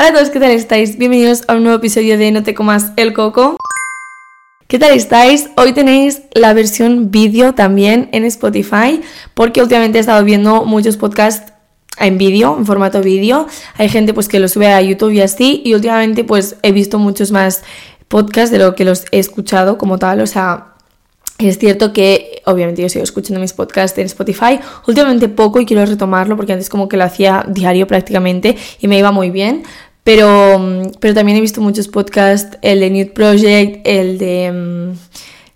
Hola a todos, ¿qué tal estáis? Bienvenidos a un nuevo episodio de No te comas el coco. ¿Qué tal estáis? Hoy tenéis la versión vídeo también en Spotify porque últimamente he estado viendo muchos podcasts en vídeo, en formato vídeo. Hay gente pues que lo sube a YouTube y así y últimamente pues he visto muchos más podcasts de lo que los he escuchado como tal, o sea, es cierto que, obviamente, yo sigo escuchando mis podcasts en Spotify, últimamente poco y quiero retomarlo porque antes como que lo hacía diario prácticamente y me iba muy bien, pero, mm, pero también he visto muchos podcasts, el de Nude Project, el de um,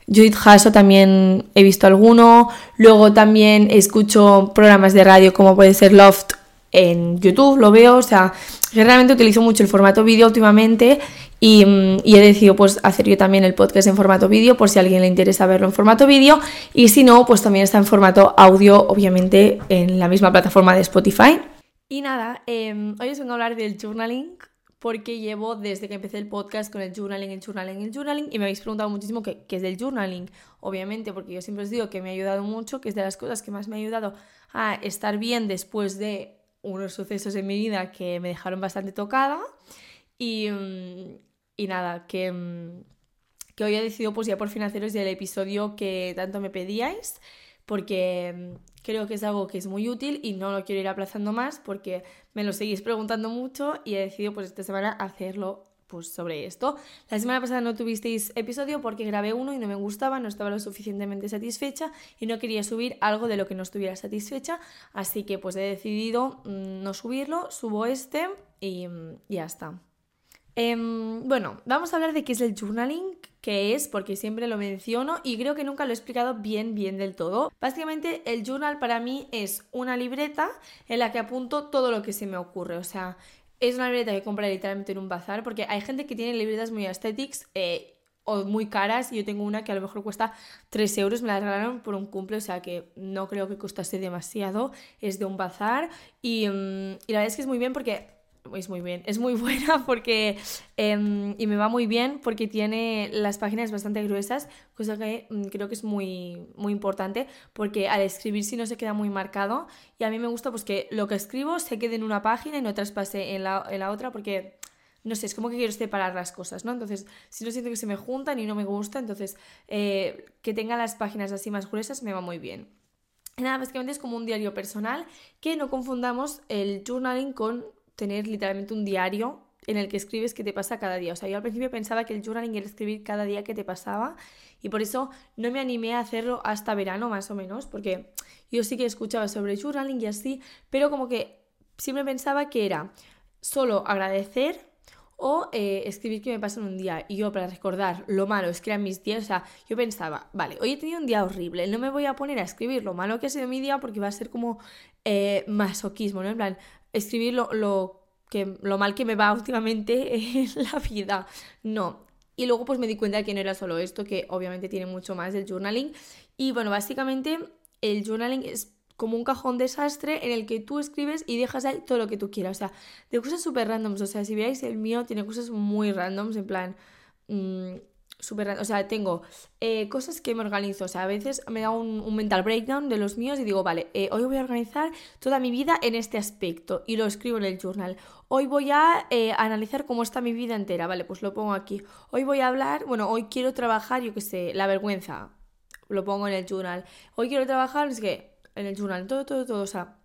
Judith Hasso también he visto alguno. Luego también escucho programas de radio como puede ser Loft en YouTube, lo veo. O sea, realmente utilizo mucho el formato vídeo últimamente y, mm, y, he decidido pues hacer yo también el podcast en formato vídeo por si a alguien le interesa verlo en formato vídeo. Y si no, pues también está en formato audio, obviamente en la misma plataforma de Spotify. Y nada, eh, hoy os vengo a hablar del journaling porque llevo desde que empecé el podcast con el journaling, el journaling, el journaling y me habéis preguntado muchísimo qué, qué es del journaling, obviamente, porque yo siempre os digo que me ha ayudado mucho, que es de las cosas que más me ha ayudado a estar bien después de unos sucesos en mi vida que me dejaron bastante tocada. Y, mm, y nada, que, mm, que hoy he decidido pues ya por fin haceros el episodio que tanto me pedíais porque mm, creo que es algo que es muy útil y no lo quiero ir aplazando más porque me lo seguís preguntando mucho y he decidido pues esta semana hacerlo pues sobre esto. La semana pasada no tuvisteis episodio porque grabé uno y no me gustaba, no estaba lo suficientemente satisfecha y no quería subir algo de lo que no estuviera satisfecha, así que pues he decidido mm, no subirlo, subo este y, mm, ya está. Em, bueno, vamos a hablar de qué es el journaling, qué es, porque siempre lo menciono y creo que nunca lo he explicado bien, bien del todo. Básicamente, el journal para mí es una libreta en la que apunto todo lo que se me ocurre. O sea, es una libreta que compré literalmente en un bazar, porque hay gente que tiene libretas muy aesthetics. Eh, o muy caras, yo tengo una que a lo mejor cuesta 3 euros, me la regalaron por un cumple, o sea que no creo que costase demasiado, es de un bazar y, mm, y la verdad es que es muy bien porque es muy bien, es muy buena porque em, y me va muy bien porque tiene las páginas bastante gruesas, cosa que mm, creo que es muy, muy importante porque al escribir si no se queda muy marcado y a mí me gusta pues que lo que escribo se quede en una página y no traspase en la, en la otra porque no sé, es como que quiero separar las cosas, ¿no? Entonces, si no siento que se me juntan y no me gusta, entonces eh, que tenga las páginas así más gruesas me va muy bien. Nada, básicamente es como un diario personal que no confundamos el journaling con tener literalmente un diario en el que escribes qué te pasa cada día. O sea, yo al principio pensaba que el journaling era escribir cada día qué te pasaba y por eso no me animé a hacerlo hasta verano más o menos, porque yo sí que escuchaba sobre journaling y así, pero como que siempre pensaba que era solo agradecer o eh, escribir qué me pasa en un día. Y yo para recordar lo malo es que mis días, o sea, yo pensaba, vale, hoy he tenido un día horrible, no me voy a poner a escribir lo malo que ha sido mi día porque va a ser como eh, masoquismo, ¿no? En plan, escribir lo, que, lo mal que me va últimamente en la vida. No. Y luego pues me di cuenta de que no era solo esto, que obviamente tiene mucho más del journaling. Y bueno, básicamente el journaling es como un cajón desastre en el que tú escribes y dejas ahí todo lo que tú quieras. O sea, de cosas súper randoms. O sea, si veáis el mío tiene cosas muy randoms, en plan... Mm, súper... O sea, tengo eh, cosas que me organizo. O sea, a veces me da un, mental breakdown de los míos y digo, vale, eh, hoy voy a organizar toda mi vida en este aspecto y lo escribo en el journal. Hoy voy a eh, analizar cómo está mi vida entera, vale, pues lo pongo aquí. Hoy voy a hablar, bueno, hoy quiero trabajar, yo qué sé, la vergüenza, lo pongo en el journal. Hoy quiero trabajar, es que en el journal, todo, todo, todo, o sea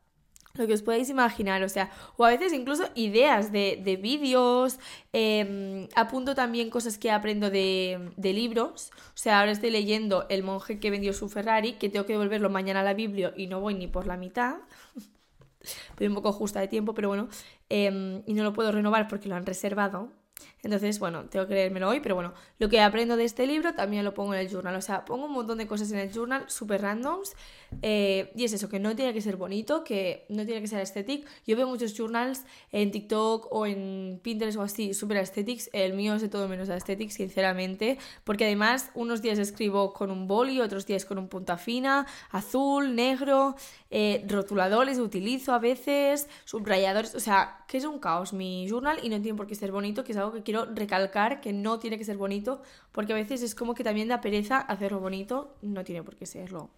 lo que os podéis imaginar, o sea, o a veces incluso ideas de, de vídeos, em, apunto también cosas que aprendo de, de, libros, o sea, ahora estoy leyendo El monje que vendió su Ferrari, que tengo que devolverlo mañana a la Biblia y no voy ni por la mitad, estoy un poco justa de tiempo, pero bueno, em, y no lo puedo renovar porque lo han reservado, entonces, bueno, tengo que leérmelo hoy, pero bueno, lo que aprendo de este libro también lo pongo en el journal. O sea, pongo un montón de cosas en el journal, súper randoms. Eh, y es eso, que no tiene que ser bonito, que no tiene que ser estético. Yo veo muchos journals en TikTok o en Pinterest o así, súper aesthetics. El mío es de todo menos aesthetics, sinceramente. Porque además, unos días escribo con un boli, otros días con un punta fina, azul, negro, eh, rotuladores utilizo a veces, subrayadores. O sea, que es un caos mi journal y no tiene por qué ser bonito, que es algo que quiero recalcar que no tiene que ser bonito, porque a veces es como que también da pereza hacerlo bonito, no tiene por qué serlo.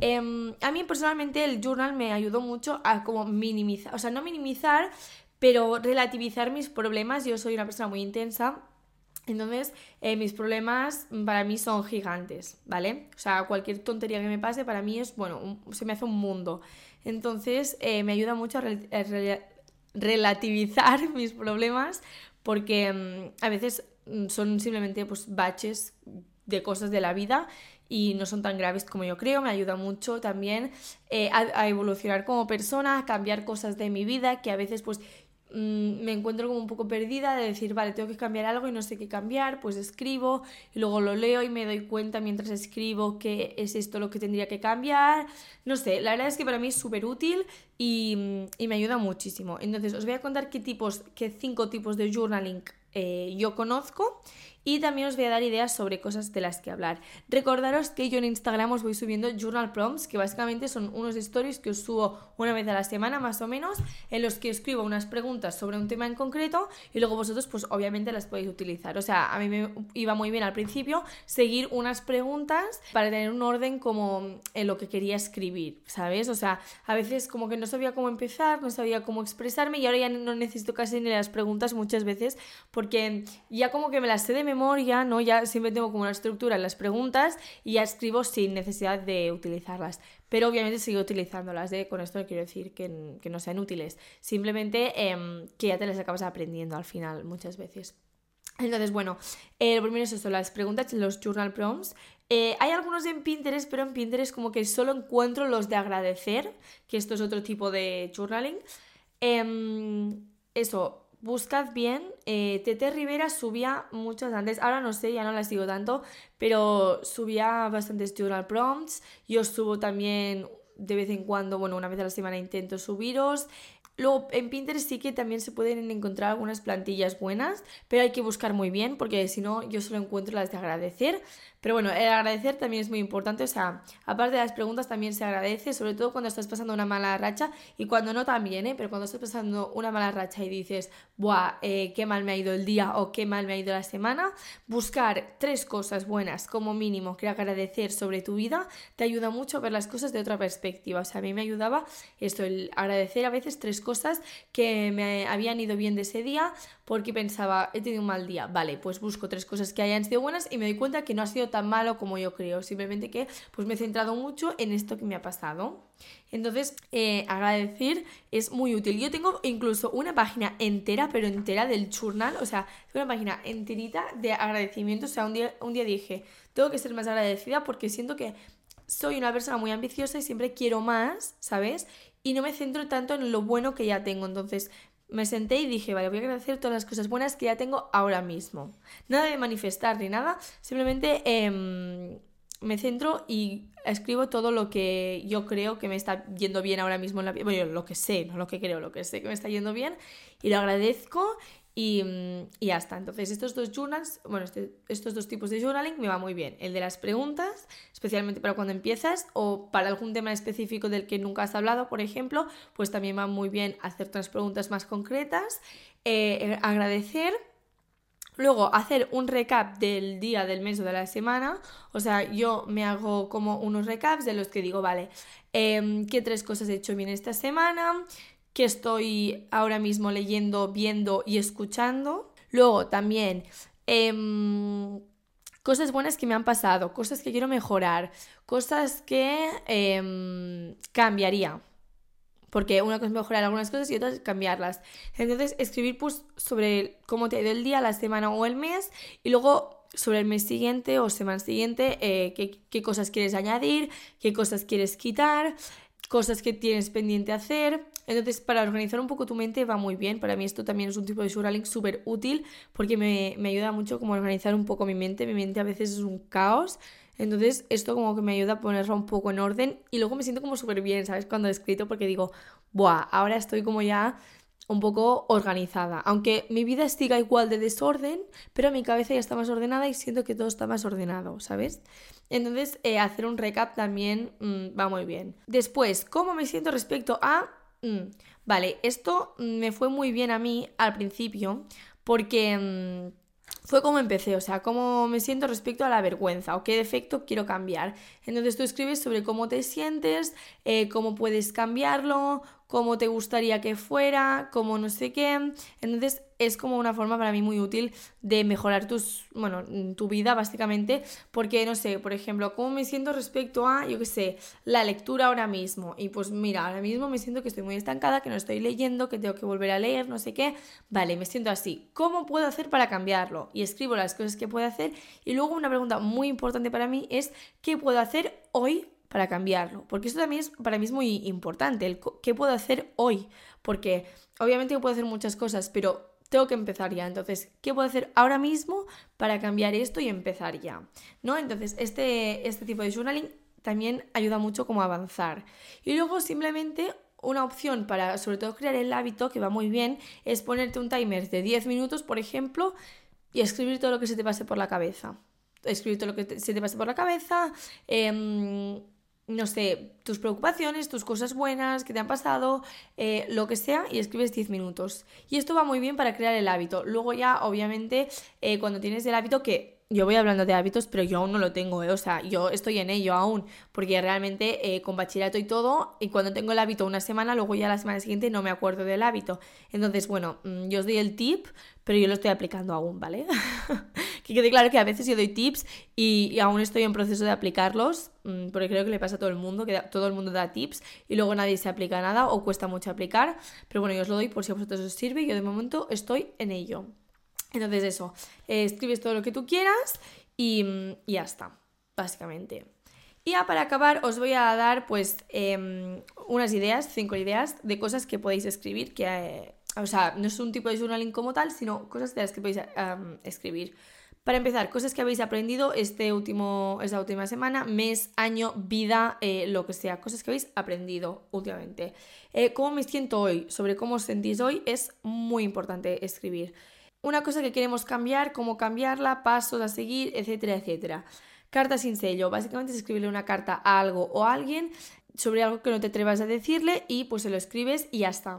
Em, a mí personalmente el journal me ayudó mucho a como minimizar, o sea, no minimizar, pero relativizar mis problemas, yo soy una persona muy intensa entonces, eh, mis problemas para mí son gigantes, ¿vale? O sea, cualquier tontería que me pase para mí es, bueno, se me hace un mundo. Entonces, eh, me ayuda mucho a relativizar mis problemas porque mm, a veces mm, son simplemente pues baches de cosas de la vida y no son tan graves como yo creo. Me ayuda mucho también eh, a, a, evolucionar como persona, a cambiar cosas de mi vida que a veces pues Mm, me encuentro como un poco perdida de decir, vale, tengo que cambiar algo y no sé qué cambiar, pues escribo y luego lo leo y me doy cuenta mientras escribo que es esto lo que tendría que cambiar. No sé, la verdad es que para mí es súper útil y, y, me ayuda muchísimo. Entonces, os voy a contar qué tipos, qué cinco tipos de journaling eh, yo conozco y también os voy a dar ideas sobre cosas de las que hablar. Recordaros que yo en Instagram os voy subiendo journal prompts, que básicamente son unos stories que os subo una vez a la semana más o menos, en los que escribo unas preguntas sobre un tema en concreto y luego vosotros pues obviamente las podéis utilizar. O sea, a mí me iba muy bien al principio seguir unas preguntas para tener un orden como en lo que quería escribir, ¿sabes? O sea, a veces como que no sabía cómo empezar, no sabía cómo expresarme y ahora ya no necesito casi ni las preguntas muchas veces porque ya como que me las sé de memoria, ¿no? Ya siempre tengo como una estructura en las preguntas y ya escribo sin necesidad de utilizarlas. Pero obviamente sigo utilizándolas, ¿eh? Con esto no quiero decir que, no sean útiles, simplemente em, que ya te las acabas aprendiendo al final muchas veces. Entonces, bueno, eh, lo primero es eso, las preguntas, los journal prompts. Eh, hay algunos en Pinterest, pero en Pinterest como que solo encuentro los de agradecer, que esto es otro tipo de journaling. Em, eso, buscad bien. Eh, Tete Rivera subía muchos antes, ahora no sé, ya no la sigo tanto, pero subía bastantes journal prompts. Yo subo también de vez en cuando, bueno, una vez a la semana intento subiros. Luego en Pinterest sí que también se pueden encontrar algunas plantillas buenas, pero hay que buscar muy bien porque si no yo solo encuentro las de agradecer. Pero bueno, el agradecer también es muy importante, o sea, aparte de las preguntas también se agradece, sobre todo cuando estás pasando una mala racha y cuando no también, ¿eh? Pero cuando estás pasando una mala racha y dices, buah, eh, qué mal me ha ido el día o qué mal me ha ido la semana, buscar tres cosas buenas como mínimo que agradecer sobre tu vida te ayuda mucho a ver las cosas de otra perspectiva. O sea, a mí me ayudaba esto, el agradecer a veces tres cosas que me habían ido bien de ese día porque pensaba, he tenido un mal día, vale, pues busco tres cosas que hayan sido buenas y me doy cuenta que no ha sido tan malo como yo creo, simplemente que pues me he centrado mucho en esto que me ha pasado. Entonces, eh, agradecer es muy útil. Yo tengo incluso una página entera, pero entera del journal, o sea, una página enterita de agradecimiento. O sea, un día, un día dije, tengo que ser más agradecida porque siento que soy una persona muy ambiciosa y siempre quiero más, ¿sabes? Y no me centro tanto en lo bueno que ya tengo. Entonces, me senté y dije, vale, voy a agradecer todas las cosas buenas que ya tengo ahora mismo. Nada de manifestar ni nada, simplemente em, me centro y escribo todo lo que yo creo que me está yendo bien ahora mismo en la vida. Bueno, lo que sé, no lo que creo, lo que sé que me está yendo bien. Y lo agradezco y, y, ya. Entonces, estos dos journals, bueno, este, estos dos tipos de journaling me va muy bien. El de las preguntas, especialmente para cuando empiezas, o para algún tema específico del que nunca has hablado, por ejemplo, pues también va muy bien hacer unas preguntas más concretas, eh, agradecer. Luego, hacer un recap del día, del mes o de la semana. O sea, yo me hago como unos recaps de los que digo, vale, eh, ¿qué tres cosas he hecho bien esta semana? que estoy ahora mismo leyendo, viendo y escuchando. Luego también em, cosas buenas que me han pasado, cosas que quiero mejorar, cosas que em, cambiaría. Porque una cosa es mejorar algunas cosas y otra es cambiarlas. Entonces, escribir pues, sobre cómo te ha ido el día, la semana o el mes. Y luego sobre el mes siguiente o semana siguiente, eh, qué, cosas quieres añadir, qué cosas quieres quitar, cosas que tienes pendiente hacer. Entonces, para organizar un poco tu mente va muy bien. Para mí esto también es un tipo de journaling súper útil porque me, ayuda mucho como a organizar un poco mi mente. Mi mente a veces es un caos. Entonces, esto como que me ayuda a ponerla un poco en orden y luego me siento como súper bien, ¿sabes? Cuando he escrito porque digo, buah, ahora estoy como ya un poco organizada. Aunque mi vida siga igual de desorden, pero mi cabeza ya está más ordenada y siento que todo está más ordenado, ¿sabes? Entonces, eh, hacer un recap también mm, va muy bien. Después, ¿cómo me siento respecto a Mm, vale, esto me fue muy bien a mí al principio porque mm, fue como empecé, o sea, cómo me siento respecto a la vergüenza o qué defecto quiero cambiar. Entonces tú escribes sobre cómo te sientes, eh, cómo puedes cambiarlo, cómo te gustaría que fuera, cómo no sé qué. Entonces es como una forma para mí muy útil de mejorar tus, bueno, tu vida básicamente, porque no sé, por ejemplo, cómo me siento respecto a, yo qué sé, la lectura ahora mismo. Y pues mira, ahora mismo me siento que estoy muy estancada, que no estoy leyendo, que tengo que volver a leer, no sé qué. Vale, me siento así. ¿Cómo puedo hacer para cambiarlo? Y escribo las cosas que puedo hacer. Y luego una pregunta muy importante para mí es, ¿qué puedo hacer hoy para cambiarlo. Porque esto también es para mí es muy importante, el qué puedo hacer hoy. Porque obviamente puedo hacer muchas cosas, pero tengo que empezar ya. Entonces, ¿qué puedo hacer ahora mismo para cambiar esto y empezar ya? ¿No? Entonces, este, este tipo de journaling también ayuda mucho como a avanzar. Y luego simplemente una opción para sobre todo crear el hábito que va muy bien es ponerte un timer de 10 minutos, por ejemplo, y escribir todo lo que se te pase por la cabeza. Escribir todo lo que se te pase por la cabeza, eh, no sé, tus preocupaciones, tus cosas buenas que te han pasado, eh, lo que sea, y escribes 10 minutos. Y esto va muy bien para crear el hábito. Luego ya, obviamente, eh, cuando tienes el hábito que yo voy hablando de hábitos, pero yo aún no lo tengo, ¿eh? o sea, yo estoy en ello aún, porque realmente con bachillerato y todo, y cuando tengo el hábito una semana, luego ya la semana siguiente no me acuerdo del hábito. Entonces, bueno, mm, yo os doy el tip, pero yo lo estoy aplicando aún, ¿vale? que quede claro que a veces yo doy tips y, aún estoy en proceso de aplicarlos, mm, porque creo que le pasa a todo el mundo, que todo el mundo da tips y luego nadie se aplica nada o cuesta mucho aplicar. Pero bueno, yo os lo doy por si a vosotros os sirve y yo de momento estoy en ello. Entonces eso, eh, escribes todo lo que tú quieras y, mm, y ya está, básicamente. Y ya para acabar os voy a dar pues em, unas ideas, cinco ideas de cosas que podéis escribir, que eh, o sea, no es un tipo de journaling como tal, sino cosas de las que podéis escribir. Para empezar, cosas que habéis aprendido este último, esta última semana, mes, año, vida, eh, lo que sea, cosas que habéis aprendido últimamente. Eh, ¿Cómo me siento hoy? Sobre cómo os sentís hoy es muy importante escribir. Una cosa que queremos cambiar, cómo cambiarla, pasos a seguir, etcétera, etcétera. Carta sin sello. Básicamente es escribirle una carta a algo o a alguien sobre algo que no te atrevas a decirle y pues se lo escribes y ya está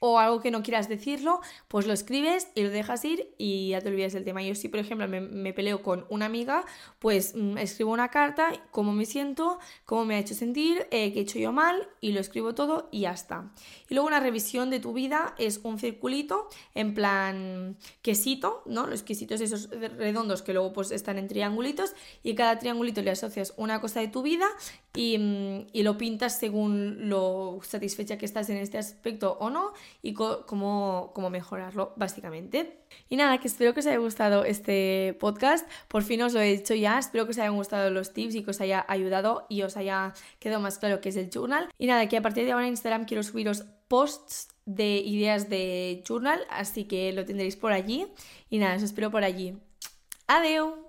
o algo que no quieras decirlo, pues lo escribes y lo dejas ir y ya te olvidas del tema. Yo si, por ejemplo, me, peleo con una amiga, pues mm, escribo una carta, cómo me siento, cómo me ha hecho sentir, eh, qué he hecho yo mal y lo escribo todo y ya está. Y luego una revisión de tu vida es un circulito en plan quesito, ¿no? Los quesitos esos redondos que luego pues están en triangulitos y cada triangulito le asocias una cosa de tu vida y, mm, y lo pintas según lo satisfecha que estás en este aspecto o no y cómo, cómo mejorarlo, básicamente. Y nada, que espero que os haya gustado este podcast. Por fin os lo he dicho ya. Espero que os hayan gustado los tips y que os haya ayudado y os haya quedado más claro qué es el journal. Y nada, que a partir de ahora en Instagram quiero subiros posts de ideas de journal, así que lo tendréis por allí. Y nada, os espero por allí. Adiós.